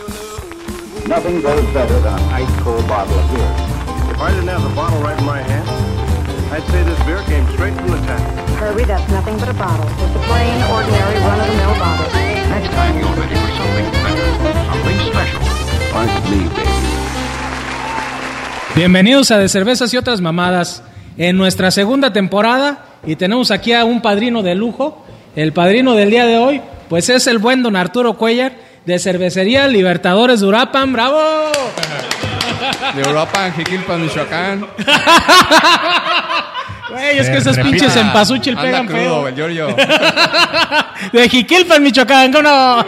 Nothing goes better than an ice cold bottle of beer. If I didn't have the bottle right in my hand, I'd say this beer came straight from the tap. Kirby, that's nothing but a bottle. Just a plain, ordinary, run-of-the-mill bottle. Next time you're ready for something better, something special. Aren't me, baby. Bienvenidos a De Cervezas y otras mamadas en nuestra segunda temporada y tenemos aquí a un padrino de lujo. El padrino del día de hoy, pues es el buen don Arturo Cuellar de Cervecería Libertadores de Urapan. ¡Bravo! De Europa, Jiquilpan, Michoacán. Güey, es que esos pinches en pegan crudo, feo. el Giorgio. De Jiquilpan, Michoacán, ¿no?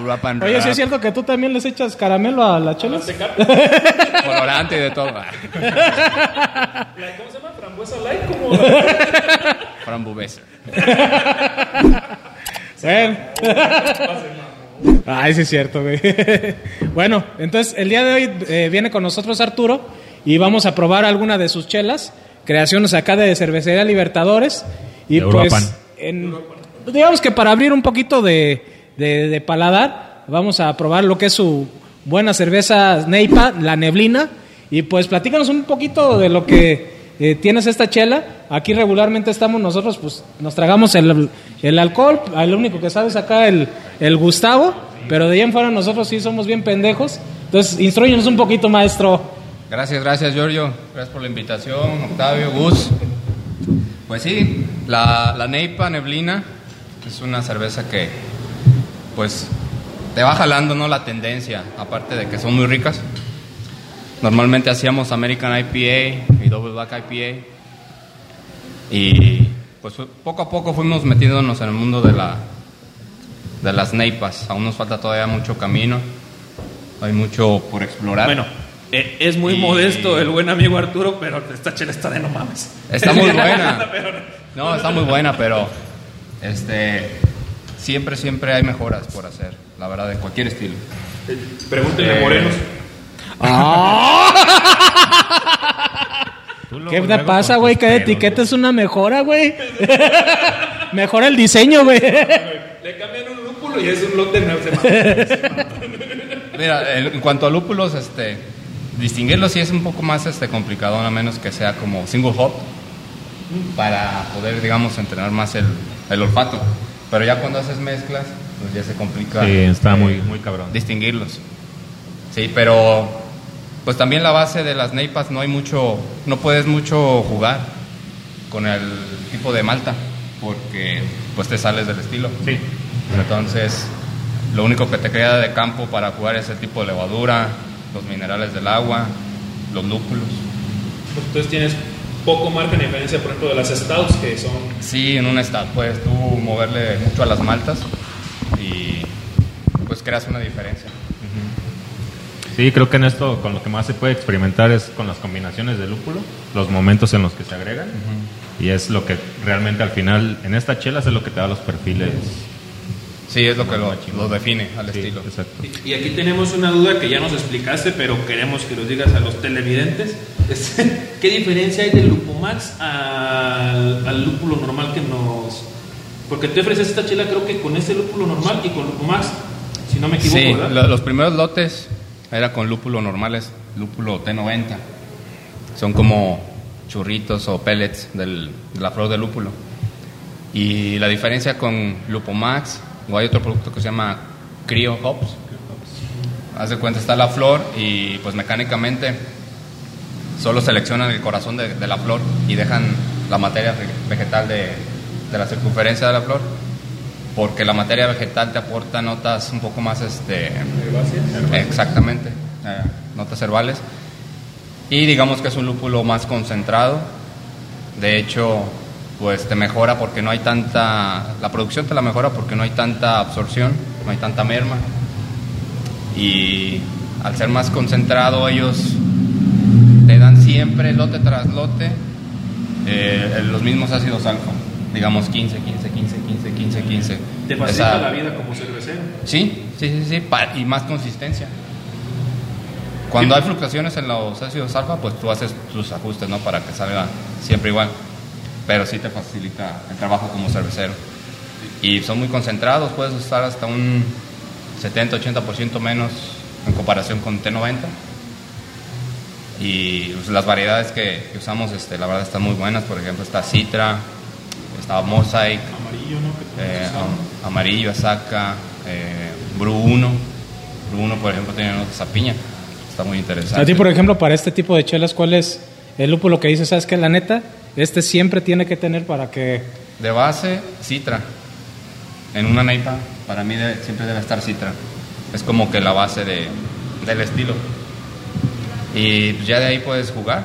Uruapan Oye, ¿sí es cierto que tú también les echas caramelo a la chela? colorante y de todo. ¿Cómo se llama? ¿Frambuesa light? ¿Cómo? Frambuesa. Bueno. Ay, sí es cierto, güey. Bueno, entonces el día de hoy eh, viene con nosotros Arturo y vamos a probar alguna de sus chelas, creaciones acá de Cervecería Libertadores. Y pues, en- digamos que para abrir un poquito de, de- de paladar, vamos a probar lo que es su buena cerveza Neipa, la neblina. Y pues platícanos un poquito de lo que eh, tienes esta chela. Aquí regularmente estamos nosotros, pues nos tragamos el, el alcohol. El único que sabe es acá el, el Gustavo. Pero de ahí en fuera nosotros sí somos bien pendejos. Entonces, instruyenos un poquito, maestro. Gracias, gracias, Giorgio. Gracias por la invitación, Octavio, Gus. Pues sí, la, la Neipa Neblina es una cerveza que, pues, te va jalando, ¿no? La tendencia, aparte de que son muy ricas. Normalmente hacíamos American IPA y Double Black IPA. Y, pues, poco a poco fuimos metiéndonos en el mundo de, la, de las Neipas. Aún nos falta todavía mucho camino. Hay mucho por explorar. Bueno, eh, es muy Y- modesto el buen amigo Arturo, pero esta chela está de no mames. Está muy buena. Pero- No, está muy buena, pero este siempre siempre hay mejoras por hacer, la verdad, de cualquier estilo. Pregúntenle Eh, a Morenos. ¿Qué te pasa, güey? ¿Qué etiqueta es una mejora, güey? Mejora el diseño, güey. Le cambian un lúpulo y es un lote nuevo. Mira, en en cuanto a lúpulos, este distinguirlos sí es un poco más este complicado, a menos que sea como single hop para poder, digamos, entrenar más el, el olfato. Pero ya cuando haces mezclas, pues ya se complica. Sí, está eh, muy, muy cabrón. distinguirlos. Sí, pero pues también la base de las neipas no hay mucho, no puedes mucho jugar con el tipo de malta porque pues te sales del estilo. Sí. Entonces, lo único que te queda de campo para jugar es el tipo de levadura, los minerales del agua, los lúpulos. Entonces tienes poco margen de diferencia, por ejemplo, de las stouts, que son Sí, en un estado puedes tú moverle mucho a las maltas y pues creas una diferencia. Sí, creo que en esto con lo que más se puede experimentar es con las combinaciones de lúpulo, los momentos en los que se agregan. Y es lo que realmente al final, en esta chela es lo que te da los perfiles. Sí, es lo que lo, lo define al Sí, estilo. exacto. Y aquí tenemos una duda que ya nos explicaste, pero queremos que nos digas a los televidentes. Es, ¿Qué diferencia hay del Lupumax al, al lúpulo normal que nos... Porque te ofreces esta chela creo que con este lúpulo normal y con Lupumax, si no me equivoco, Sí, ¿verdad? lo- los primeros lotes era con lúpulo normales, lúpulo T90. Son como churritos o pellets de la flor de lúpulo. Y la diferencia con Lupomax, o hay otro producto que se llama Cryo Hops. Haz de cuenta, está la flor y pues mecánicamente solo seleccionan el corazón de, la flor y dejan la materia ve- vegetal de, de la circunferencia de la flor porque la materia vegetal te aporta notas un poco más este exactamente eh, notas herbales. Y digamos que es un lúpulo más concentrado. De hecho pues te mejora porque no hay tanta la producción te la mejora porque no hay tanta absorción no hay tanta merma. Y al ser más concentrado ellos te dan siempre lote tras lote eh, los mismos ácidos alfa digamos 15 15 15 15 15 15 Te facilita Esa- la vida como cervecero. Sí, sí, sí, sí, y más consistencia. Cuando hay fluctuaciones en los ácidos alfa, pues tú haces tus ajustes, ¿no? Para que salga siempre igual. Pero sí te facilita el trabajo como cervecero. y son muy concentrados, puedes usar hasta un 70-80% menos en comparación con T90. Y pues, las variedades que, que usamos, este, la verdad, están muy buenas. Por ejemplo, está Citra, está Mosaic, Amarillo, ¿no? Que eh, am- Amarillo, Asaka, eh, Bru 1. Bru 1, por ejemplo, tiene nota piña. Está muy interesante. A ti, por ejemplo, para este tipo de chelas, ¿cuál es el lúpulo que dices? ¿Sabes qué? La neta, este siempre tiene que tener para que... De base, Citra. En una neipa, para mí debe- siempre debe estar Citra. Es como que la base de, del estilo. Y ya de ahí puedes jugar.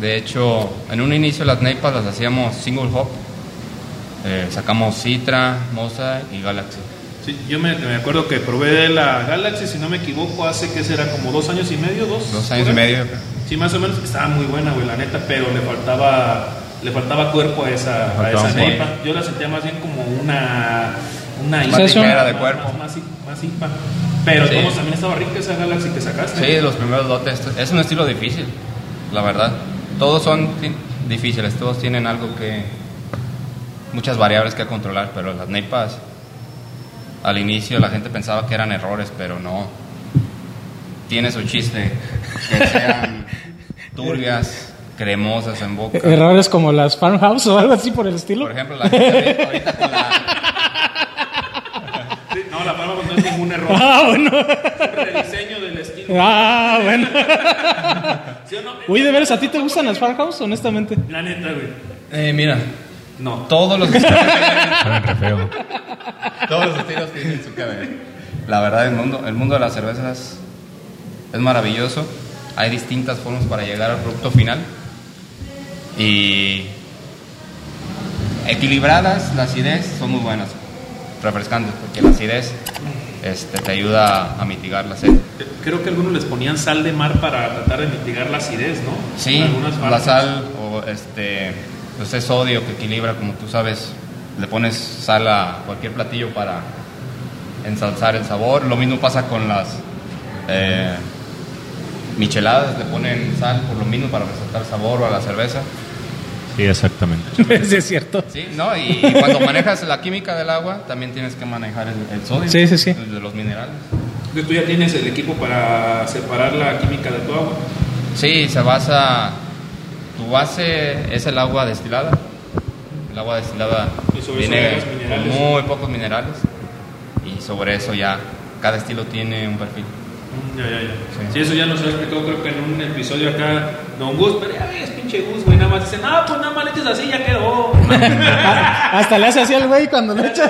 De hecho, en un inicio las neipas las hacíamos single hop. Eh, sacamos Citra, Mosa y Galaxy. Sí, yo me, me acuerdo que probé la Galaxy, si no me equivoco, hace que será como dos años y medio, dos. Dos años y medio. Sí, más o menos. Estaba muy buena, güey, la neta, pero le faltaba, le faltaba cuerpo a esa, a esa. Yo la sentía más bien como una, una Más ligera de cuerpo. Más, más, más IPA. Pero Sí. como también estaba rica esa Galaxy que sacaste. Sí, los primeros lotes. Es un estilo difícil, la verdad. Todos son difíciles, todos tienen algo que. Muchas variables que controlar, pero las neipas. Al inicio la gente pensaba que eran errores, pero no. Tiene su chiste. Que sean turbias, cremosas en boca. Errores como las farmhouse o algo así por el estilo. Por ejemplo, la gente ahorita con la. Sí, No, la palma no es ningún error. Ah, bueno. Rediseño del estilo. Ah, bueno. ¿Sí o no? Uy, ¿de veras a ti te gustan las farmhouse, honestamente? La neta, güey. Eh, mira, No. todos los estilos. Todos los estilos tienen su ver. La verdad, el mundo, el mundo de las cervezas es maravilloso. Hay distintas formas para llegar al producto final. Y equilibradas, la acidez son muy buenas, refrescantes, porque la acidez este, te ayuda a mitigar la sed. Creo que algunos les ponían sal de mar para tratar de mitigar la acidez, ¿no? Sí, la sal o este, pues es sodio que equilibra, como tú sabes, le pones sal a cualquier platillo para ensalzar el sabor. Lo mismo pasa con las eh, micheladas, le ponen sal por lo mismo para resaltar sabor o a la cerveza. Sí, exactamente. sí, es cierto. Sí, ¿no? Y, y cuando manejas la química del agua, también tienes que manejar el, el sodio. Sí, sí, sí. de los minerales. Entonces, Tú ya tienes el equipo para separar la química de tu agua. Sí, se basa. Tu base es el agua destilada. El agua destilada minerales. muy pocos minerales. Y sobre eso ya cada estilo tiene un perfil. Mm, Ya, ya, ya. Sí. Sí. eso ya nos lo explicó creo que en un episodio acá Don Gus, pero ya ves, pinche Gus, güey, nada más dice, no, pues nada más le echas así, ya quedó. Hasta le hace así al güey cuando le echa.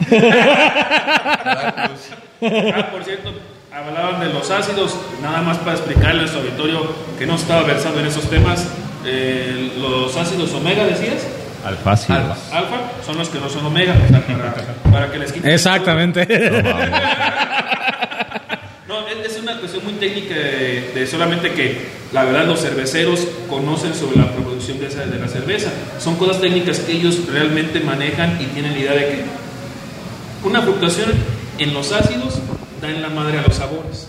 Ah, por cierto, hablaban de los ácidos, nada más para explicarle a su auditorio que no estaba versando en esos temas. Eh, los ácidos omega, decías, Alfácidos. alfa, son los que no son omega, o sea, para, para que les quiten. Exactamente. No, es, es una cuestión muy técnica de, de solamente que la verdad los cerveceros conocen sobre la producción de, esa- de la cerveza. Son cosas técnicas que ellos realmente manejan y tienen la idea de que una fluctuación en los ácidos da en la madre a los sabores.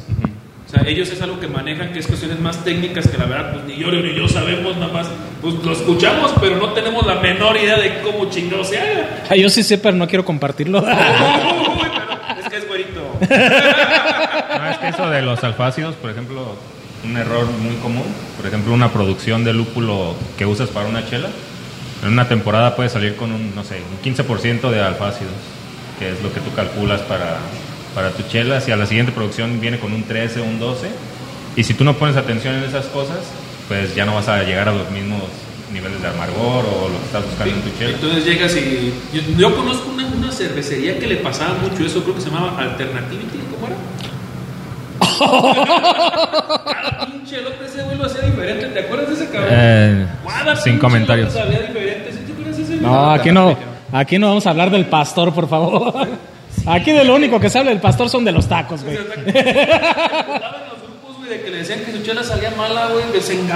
O sea, ellos es algo que manejan, que es cuestiones más técnicas que la verdad, pues ni yo ni yo sabemos nada más. Pues lo escuchamos, pero no tenemos la menor idea de cómo chingado se haga. Ah, Yo sí sé, pero no quiero compartirlo. Uy, pero es que es güerito. No, es que eso de los alfácidos, por ejemplo, un error muy común, por ejemplo, una producción de lúpulo que usas para una chela, en una temporada puede salir con un, no sé, un 15% de alfácidos, que es lo que tú calculas para, para tu chela, si a la siguiente producción viene con un 13 o un 12, y si tú no pones atención en esas cosas, pues ya no vas a llegar a los mismos niveles de amargor o lo que estás buscando en tu chela. Entonces llegas y. Yo, yo conozco una, una cervecería que le pasaba mucho eso, creo que se llamaba Alternativity, ¿cómo era? Cada pinche lote ese güey lo hacía diferente, ¿te acuerdas de ese cabrón? Eh, Cada sin comentarios. sabía diferente, ¿sí te ese? No, aquí no, aquí no vamos a hablar del pastor, por favor. Aquí de lo único que se habla del pastor son de los tacos, güey. Estaban en los grupos, güey, de que le decían que su chela salía mala, güey, que se güey.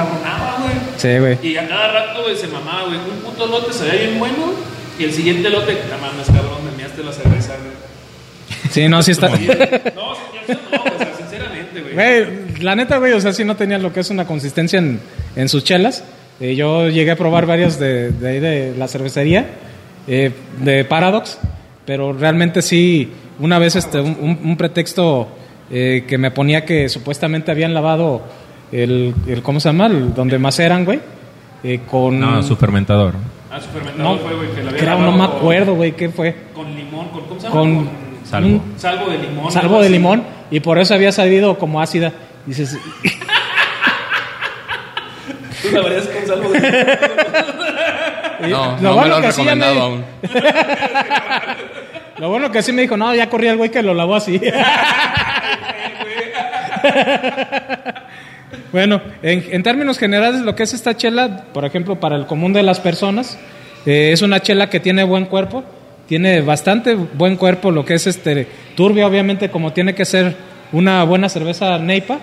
Sí, güey. Y a cada rato, güey, se mamaba, güey. Un puto lote salía bien bueno. Y el siguiente lote, no mames, cabrón, me miaste la cerveza, güey. Sí, no, sí está. No, señor, no, o sea, sinceramente, güey. Güey, la neta, güey, o sea, sí no tenían lo que es una consistencia en, en sus chelas. Eh, yo llegué a probar varias de, de ahí de la cervecería, eh, de Paradox, pero realmente sí, una vez este, un, un- pretexto eh, que me ponía que supuestamente habían lavado el, el ¿cómo se llama? El- donde maceran, güey, eh, con... No, su fermentador. Ah, su fermentador No, fue, güey, que la había creo, no me acuerdo, güey, ¿qué fue? Con limón, con, ¿cómo se llama? Con Salvo. un salvo de limón. salvo de así. limón y por eso había salido como ácida. Dices, Tú la con salvo de limón. No, Lo no me bueno lo han recomendado me- aún. Lo bueno que sí me dijo, no, ya corrí el güey que lo lavó así. bueno, en, en términos generales, lo que es esta chela, por ejemplo, para el común de las personas, eh, es una chela que tiene buen cuerpo, tiene bastante buen cuerpo, lo que es este turbia, obviamente, como tiene que ser una buena cerveza Neipa.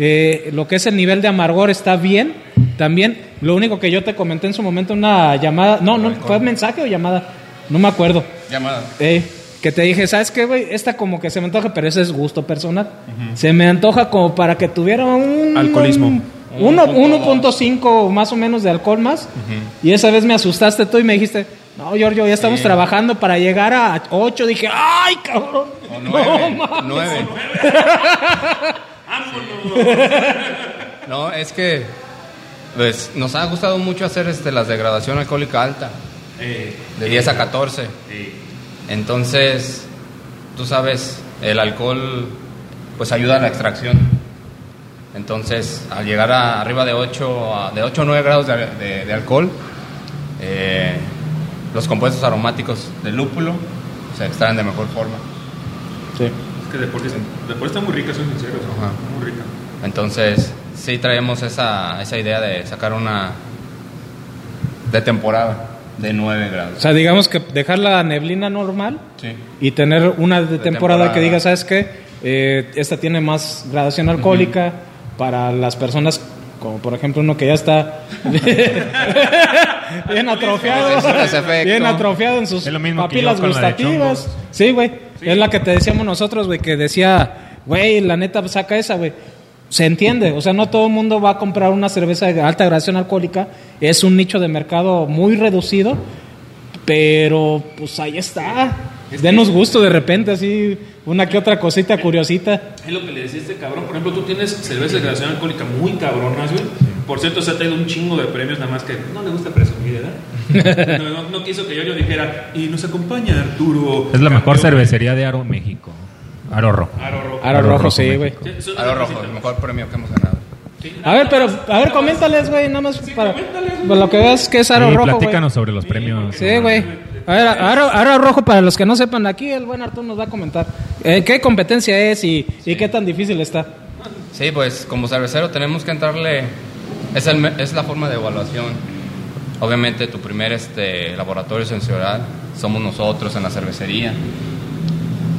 Eh, lo que es el nivel de amargor está bien, también. Lo único que yo te comenté en su momento, una llamada, no, no, fue mensaje o llamada, no me acuerdo. Llamada. Eh, que te dije, ¿sabes qué, güey? Esta como que se me antoja, pero ese es gusto personal. Se me antoja como para que tuviera un... Alcoholismo. un- uno- 1.5 más o menos de alcohol más. Y esa vez me asustaste tú y me dijiste, no, Giorgio, ya estamos trabajando para llegar a 8. Dije, ¡ay, cabrón! O No, nueve. mames. nueve. No, es que pues, nos ha gustado mucho hacer este, las degradación alcohólica alta, de 10 a 14. Entonces, tú sabes, el alcohol pues ayuda a la extracción. Entonces, al llegar a arriba de 8, a- de 8 o 9 grados de, de- de alcohol, eh, los compuestos aromáticos del lúpulo se extraen de mejor forma. Sí. Es que de por, sí- de por está muy rica, soy sincero. Ajá. Muy rica. Entonces, sí traemos esa, esa idea de sacar una de temporada de 9 O grados. sea, digamos que dejar la neblina normal Sí. y tener una de, De temporada, temporada. que diga, ¿sabes qué? Eh, esta tiene más gradación alcohólica para las personas, como por ejemplo uno que ya está bien atrofiado, bien atrofiado en sus papilas gustativas. Sí, güey. Es la que te decíamos nosotros, güey, que decía, güey, la neta, saca esa, güey. Se entiende, o sea, no todo el mundo va a comprar una cerveza de alta gradación alcohólica, es un nicho de mercado muy reducido, pero pues ahí está. Denos gusto de repente, así, una que otra cosita curiosita. Es lo que le decía este cabrón. Por ejemplo, tú tienes cerveza de graduación alcohólica muy cabronas, güey. Por cierto, se ha traído un chingo de premios, nada más que no le gusta presumir, ¿verdad? No, no- no quiso que yo, yo dijera, y nos acompaña Arturo. Es la mejor campeón". cervecería de Aro México. Aro Rojo. Aro rojo. Aro Aro rojo, rojo, sí, güey. Sí, Aro rojo, el mejor premio que hemos ganado. A ver, pero, a ver, coméntales, güey, nada más para, para lo que veas que es aro Sí, rojo, platícanos sobre los premios. Sí, güey. A ver, aro, aro rojo, para los que no sepan, aquí el buen Arturo nos va a comentar eh, qué competencia es y, y qué tan difícil está. Sí, pues como cervecero tenemos que entrarle, es, el me- es la forma de evaluación. Obviamente tu primer este, laboratorio sensorial somos nosotros en la cervecería,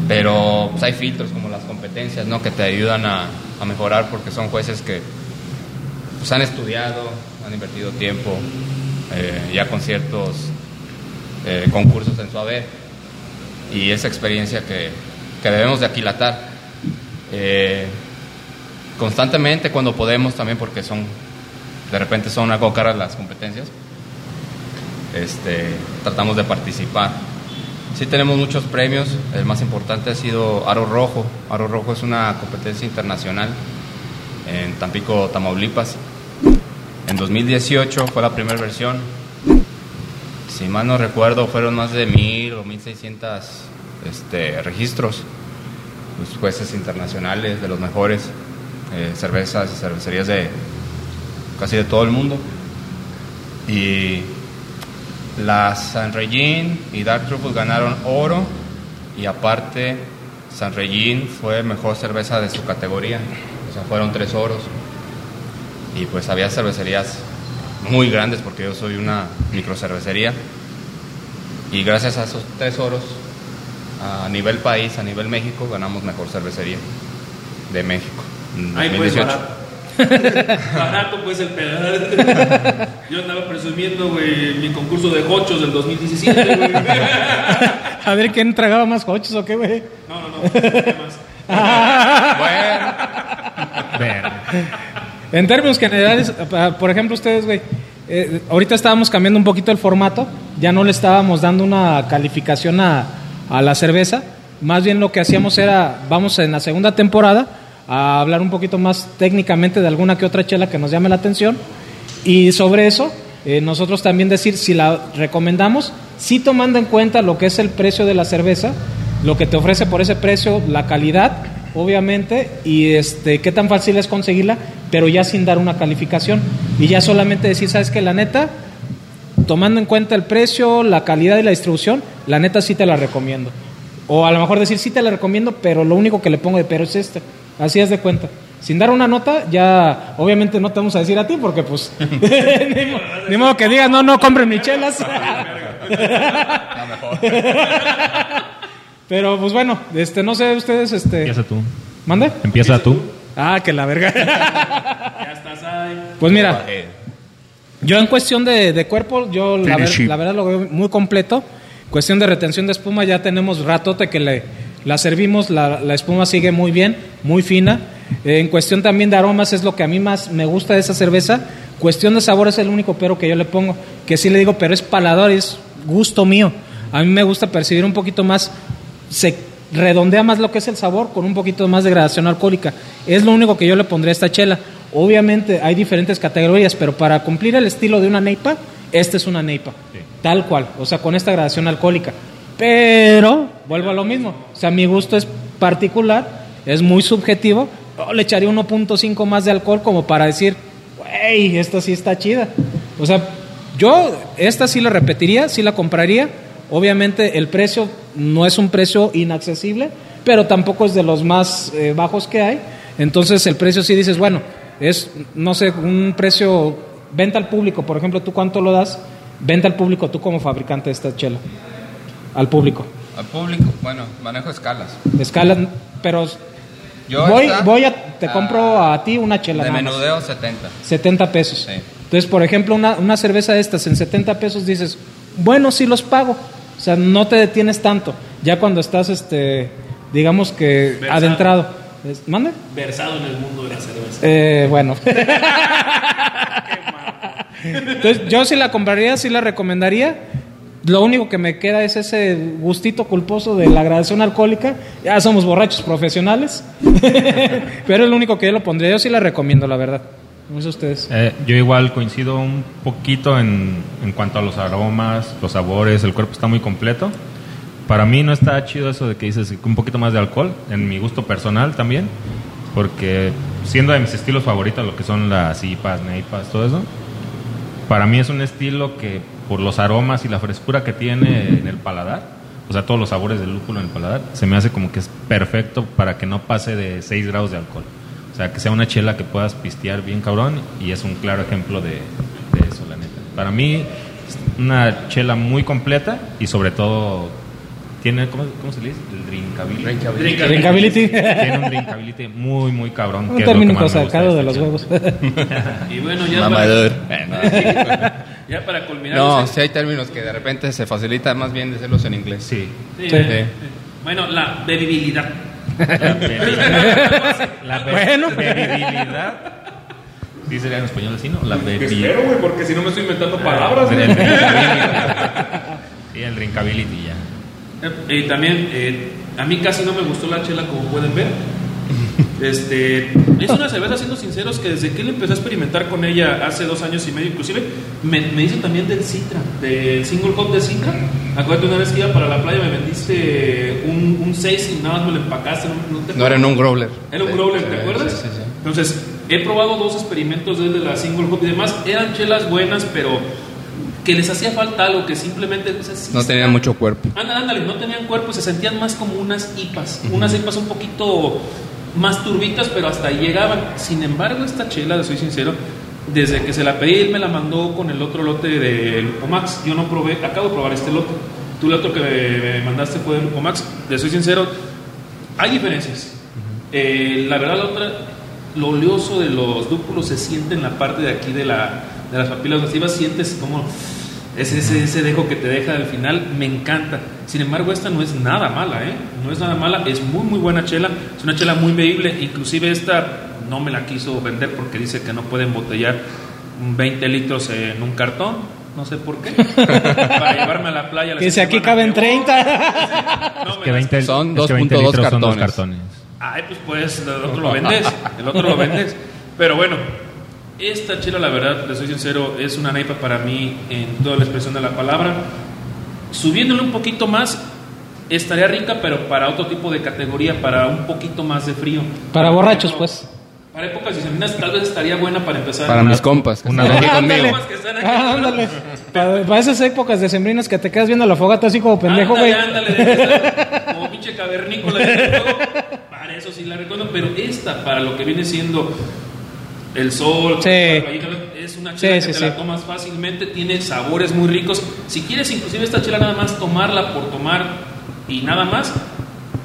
pero pues, hay filtros como las competencias ¿no? que te ayudan a, a mejorar porque son jueces que pues, han estudiado, han invertido tiempo eh, ya con ciertos eh, concursos en su haber y esa experiencia que, que debemos de aquilatar. Eh, constantemente cuando podemos también porque son de repente son algo caras las competencias este tratamos de participar sí tenemos muchos premios. El más importante ha sido Aro Rojo. Aro Rojo es una competencia internacional en Tampico Tamaulipas. En 2018 fue la primera versión. Si mal no recuerdo fueron más de mil o mil seiscientos este, registros. Pues, jueces internacionales de los mejores eh, cervezas y cervecerías de casi de todo el mundo. Y la San Regin y Dark Truffle ganaron oro y aparte San Regin fue mejor cerveza de su categoría, o sea, fueron tres oros. Y pues había cervecerías muy grandes porque yo soy una microcervecería y gracias a esos tres oros a nivel país, a nivel México, ganamos mejor cervecería de México. en Ay, pues 2018. barato. Barato, pues el pedal. Yo andaba presumiendo, güey, mi concurso de hochos del 2017, güey. A ver quién tragaba más coches o qué, güey. No, no, no. ¿qué más? Bueno, Ver. En términos generales, por ejemplo, ustedes, güey, eh, ahorita estábamos cambiando un poquito el formato, ya no le estábamos dando una calificación a, a la cerveza, más bien lo que hacíamos era, vamos en la segunda temporada a hablar un poquito más técnicamente de alguna que otra chela que nos llame la atención y sobre eso eh, nosotros también decir si la recomendamos, sí tomando en cuenta lo que es el precio de la cerveza, lo que te ofrece por ese precio, la calidad, obviamente, y este qué tan fácil es conseguirla, pero ya sin dar una calificación y ya solamente decir, sabes que la neta, tomando en cuenta el precio, la calidad y la distribución, la neta sí te la recomiendo. O a lo mejor decir sí te la recomiendo, pero lo único que le pongo de pero es este. Así es de cuenta. Sin dar una nota, ya obviamente no te vamos a decir a ti porque pues ni, mo- ni modo que digas, no, no compren mis chelas. Pero pues bueno, este no sé ustedes este Empieza tú. ¿Mande? Empieza tú. Ah, que la verga. Ya estás ahí. Pues mira, yo en cuestión de, de cuerpo, yo la, ver- la verdad lo veo muy completo. Cuestión de retención de espuma, ya tenemos ratote que le, la servimos, la, la espuma sigue muy bien, muy fina. Eh, en cuestión también de aromas es lo que a mí más me gusta de esa cerveza. Cuestión de sabor es el único pero que yo le pongo, que sí le digo, pero es paladar, es gusto mío. A mí me gusta percibir un poquito más, se redondea más lo que es el sabor con un poquito más de gradación alcohólica. Es lo único que yo le pondré a esta chela. Obviamente hay diferentes categorías, pero para cumplir el estilo de una neipa, esta es una neipa. Tal cual, o sea, con esta gradación alcohólica. Pero, vuelvo a lo mismo, o sea, mi gusto es particular, es muy subjetivo. Yo le echaría 1.5 más de alcohol como para decir, güey, esta sí está chida. O sea, yo esta sí la repetiría, sí la compraría. Obviamente el precio no es un precio inaccesible, pero tampoco es de los más eh, bajos que hay. Entonces el precio sí dices, bueno, es, no sé, un precio, venta al público, por ejemplo, ¿tú cuánto lo das? Venta al público, tú como fabricante de esta chela. Al público. Al público, bueno, manejo escalas. Escala, pero Yo voy, esta, voy a, te ah, compro a ti una chela. De menudeo 70. 70 pesos. Sí. Entonces, por ejemplo, una, una cerveza de estas en 70 pesos dices, bueno, sí los pago. O sea, no te detienes tanto. Ya cuando estás, este, digamos que Versado. adentrado. ¿Mande? Versado en el mundo de la cerveza. Eh, bueno. Entonces, yo sí la compraría, sí la recomendaría. Lo único que me queda es ese gustito culposo de la gradación alcohólica. Ya somos borrachos profesionales. Pero es lo único que yo lo pondría. Yo sí la recomiendo, la verdad. No sé ustedes. Eh, yo igual coincido un poquito en, en cuanto a los aromas, los sabores, el cuerpo está muy completo. Para mí no está chido eso de que dices un poquito más de alcohol, en mi gusto personal también, porque siendo de mis estilos favoritos lo que son las IPAs, NEIPAs, todo eso, para mí es un estilo que por los aromas y la frescura que tiene en el paladar, o sea, todos los sabores del lúpulo en el paladar, se me hace como que es perfecto para que no pase de 6 grados de alcohol. O sea, que sea una chela que puedas pistear bien cabrón y es un claro ejemplo de, de eso, la neta. Para mí, es una chela muy completa y sobre todo tiene, ¿cómo, cómo se le dice? El drinkability. Drinkability. Tiene un drinkability muy, muy cabrón. Un término sacado de los huevos. Y bueno, ya Mamador. para, ya para culminar. No, si hay términos que de repente se facilita más bien decirlos en inglés. Sí. Sí, Sí. eh, Bueno, la bebibilidad. La be- Bueno. bebibilidad. Sí sería en español así, ¿no? La bebibilidad. Espero, güey, porque si no me estoy inventando palabras. El güey. drinkability. Sí, el drinkability ya. Eh, Y también, eh, a mí casi no me gustó la chela, como pueden ver. Este, es una cerveza, siendo sinceros, que desde que él empezó a experimentar con ella hace dos años y medio, inclusive, me, me hizo también del Citra, del single hop de Citra. Acuérdate una vez que iba para la playa, me vendiste un, un 6 y nada más me lo empacaste. No, no te No era en un growler. Era un growler, ¿te acuerdas? Sí, sí, sí. Entonces, he probado dos experimentos desde la single hop y demás. Eran chelas buenas, pero que les hacía falta algo que simplemente. No está- tenían mucho cuerpo. Ándale, ándale, no tenían cuerpo, se sentían más como unas hipas, unas hipas un poquito más turbitas, pero hasta ahí llegaban. Sin embargo, esta chela, soy sincero, desde que se la pedí, él me la mandó con el otro lote de Lupomax. Yo no probé, acabo de probar este lote. Tú el otro que me, mandaste fue de Lupomax. Le soy sincero, hay diferencias. Eh, la verdad, la otra, lo oleoso de los lúpulos se siente en la parte de aquí de, la, de las papilas gustativas, sientes como ese, ese, ese dejo que te deja al final, me encanta. Sin embargo, esta no es nada mala, ¿eh? No es nada mala, es muy, muy buena chela, es una chela muy bebible, inclusive esta no me la quiso vender porque dice que no puede embotellar 20 litros en un cartón, no sé por qué, para llevarme a la playa. la Que si aquí caben que voy. 30. No, Que las- 20, Son es que 20 2.2 litros son dos cartones. cartones. Ay, pues pues, el otro lo vendes, el otro lo vendes. Pero bueno, esta chela, la verdad, les soy sincero, es una neipa para mí en toda la expresión de la palabra. Subiéndole un poquito más, estaría rica, pero para otro tipo de categoría, para un poquito más de frío. Para borrachos, pues. Para épocas dicembrinas tal vez estaría buena para empezar. Para mis compas. una- Ándale. Ah, ándale. Para, para esas épocas decembrinas que te quedas viendo la fogata así como pendejo, ándale, güey. ándale, de esta, como pinche cavernícola. de todo. Para eso sí la recuerdo, pero esta, para lo que viene siendo el sol, Sí. es una chela Sí, que sí, te la tomas fácilmente, tiene sabores muy ricos. Si quieres inclusive esta chela nada más tomarla por tomar y nada más,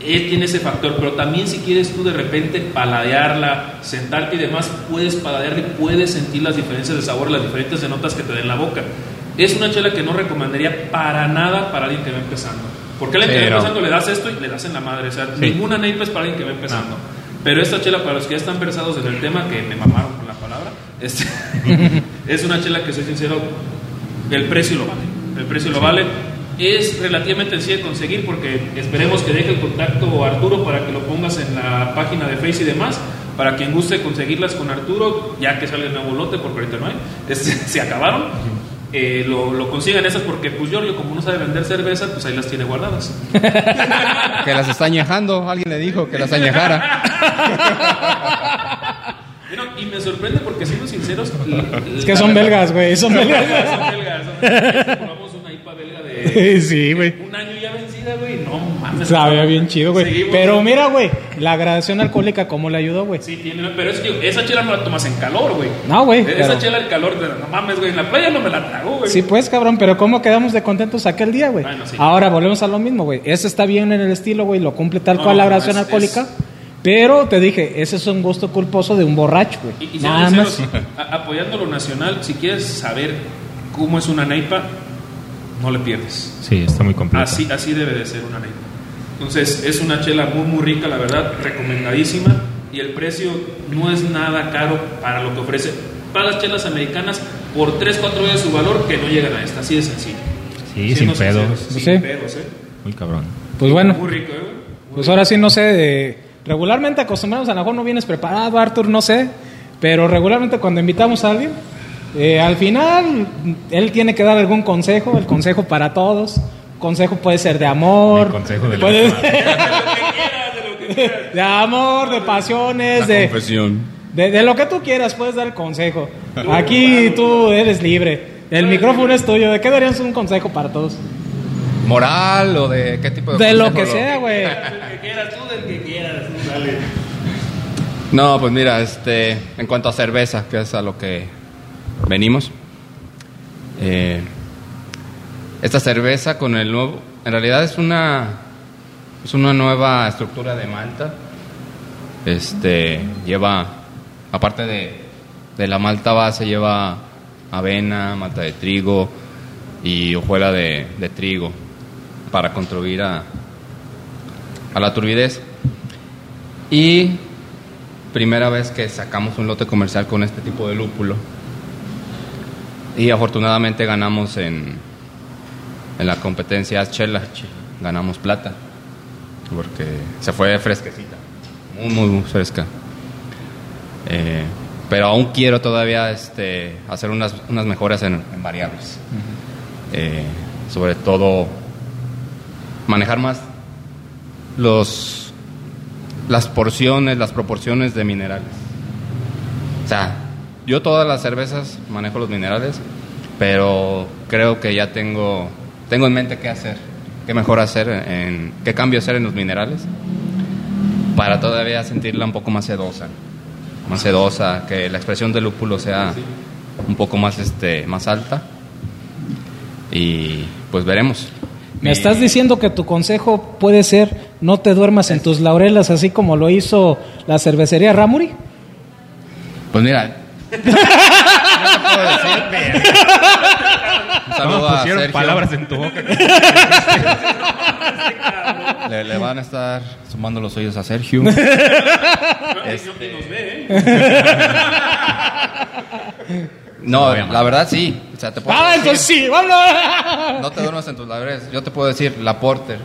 eh, tiene ese factor, pero también si quieres tú de repente paladearla, sentarte y demás, puedes paladearla y puedes sentir las diferencias de sabor, las diferentes de notas que te den la boca. Es una chela que no recomendaría para nada para alguien que va empezando. Porque alguien que va empezando le das esto y le das en la madre. O sea, ninguna neipa es para alguien que va empezando. Pero esta chela, para los que ya están versados en el tema, que me mamaron con la palabra, este, es una chela que, soy sincero, el precio lo vale. El precio lo vale. Es relativamente sencilla de conseguir porque esperemos que deje el contacto Arturo para que lo pongas en la página de Face y demás. Para quien guste conseguirlas con Arturo, ya que sale el nuevo lote, porque ahorita no hay, este, se acabaron. Eh, lo, lo consigan esas porque pues Giorgio como no sabe vender cerveza pues ahí las tiene guardadas Que las está añejando. Alguien le dijo que las añejara. Bueno, y me sorprende porque siendo sinceros Es que son belgas, güey. Son belgas. son belgas son belgas. Probamos una IPA belga de Sí, güey. un año ya vencida güey no mames Sabía bien chido, güey. Seguimos. Pero mira, güey, la gradación alcohólica, ¿cómo le ayudó, güey? Sí, tiene, pero es que esa chela no la tomas en calor, güey. No, güey, Esa pero- chela el calor, de, no mames, güey. En la playa no me la trago, güey. Sí, pues, cabrón, pero ¿cómo quedamos de contentos aquel día, güey? Bueno, sí. Ahora volvemos a lo mismo, güey. Ese está bien en el estilo, güey, lo cumple tal No, cual la gradación es- alcohólica. es- Pero te dije, ese es un gusto culposo de un borracho, güey. Y, y Nada más. sinceros, a- apoyando lo nacional, si quieres saber cómo es una neipa, no le pierdes. Sí, está muy completa. Así, así debe de ser una neipa. Entonces, es una chela muy, muy rica, la verdad, recomendadísima. Y el precio no es nada caro para lo que ofrece. Pagas chelas americanas por 3, 4 veces su valor que no llegan a esta. Así de sencillo. Sí, Siendo sin pedos. sinceros, Sin Sí. pedos, ¿eh? Muy cabrón. Pues bueno, Muy rico, ¿eh? Muy pues ahora sí, no sé. de- regularmente acostumbramos, a lo mejor no vienes preparado, Arthur, no sé. Pero regularmente cuando invitamos a alguien, eh, al final él tiene que dar algún consejo, el consejo para todos. Consejo puede ser de amor. El consejo de la puede semana. de amor, de pasiones, de, Confesión. de, de lo que tú quieras, puedes dar el consejo. Aquí tú eres libre. El micrófono es tuyo. ¿De qué darías un consejo para todos? ¿Moral o de qué tipo de De lo consejo que sea, güey. Del que quieras, tú del que quieras. Dale. No, pues mira, este, en cuanto a cerveza, que es a lo que venimos, eh, esta cerveza con el nuevo, en realidad es una, es una nueva estructura de malta. Este, lleva, aparte de, de la malta base, lleva avena, malta de trigo y hojuela de, de trigo para contribuir a, a la turbidez. Y primera vez que sacamos un lote comercial con este tipo de lúpulo. Y afortunadamente ganamos en, en la competencia Chela. Ganamos plata. Porque se fue fresquecita. Muy, muy, muy fresca. Eh, pero aún quiero todavía este, hacer unas, unas mejoras en, en variables. Eh, sobre todo manejar más los las porciones, las proporciones de minerales. O sea, yo todas las cervezas manejo los minerales, pero creo que ya tengo tengo en mente qué hacer, qué mejor hacer, en, qué cambio hacer en los minerales para todavía sentirla un poco más sedosa, más sedosa, que la expresión del lúpulo sea un poco más este más alta y pues veremos. Me estás diciendo que tu consejo puede ser no te duermas en tus laurelas así como lo hizo la cervecería Ramuri. Pues mira. ¿qué te puedo decir? Un saludo ¿Cómo a pusieron Sergio. palabras en tu boca? Le, le van a estar sumando los oídos a Sergio. Este, No, la verdad sí. O sea, te puedo Ah, decir- entonces sí, vámonos. No te duermas en tus laureles. Yo te puedo decir, la Porter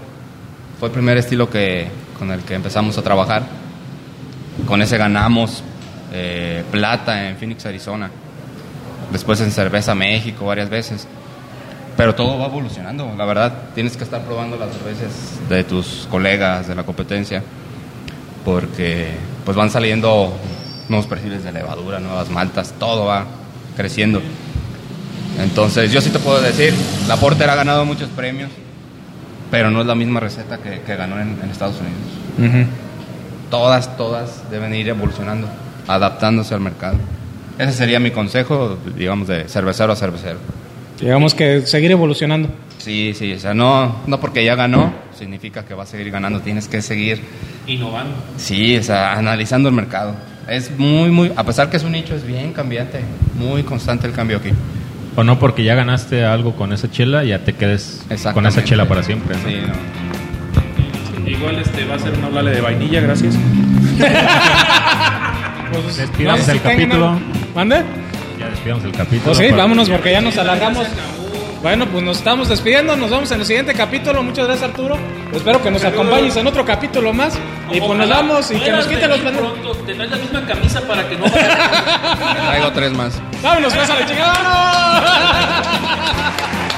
fue el primer estilo que, con el que empezamos a trabajar. Con ese ganamos eh, plata en Phoenix, Arizona. Después en Cerveza México varias veces. Pero todo va evolucionando, la verdad. Tienes que estar probando las cervezas de tus colegas, de la competencia. Porque pues van saliendo nuevos perfiles de levadura, nuevas maltas, todo va creciendo. Entonces, yo sí te puedo decir, la Porter ha ganado muchos premios, pero no es la misma receta que, que ganó en, en Estados Unidos. Todas, todas deben ir evolucionando, adaptándose al mercado. Ese sería mi consejo, digamos, de cervecero a cervecero. Digamos que seguir evolucionando. Sí, sí, o sea, no, no porque ya ganó, significa que va a seguir ganando, tienes que seguir, Innovando. sí, o sea, analizando el mercado. Es muy, muy, a pesar que es un nicho, es bien cambiante, muy constante el cambio aquí. O no porque ya ganaste algo con esa chela, ya te quedes con esa chela para siempre. ¿no? Sí, no. Igual este va a ser una oblale de vainilla, gracias. Pues, Despidamos no sé el capítulo. ¿Mande? Ya despidamos el capítulo. Pues sí, vámonos porque ya nos alargamos. Bueno, pues nos estamos despidiendo, nos vemos en el siguiente capítulo. Muchas gracias Arturo. Espero que nos acompañes en otro capítulo más. Y pues nos vamos y que nos quiten los planes. Te traes la misma camisa para que no. Traigo tres más. Vámonos, pues a la chingada. ¡Vámonos!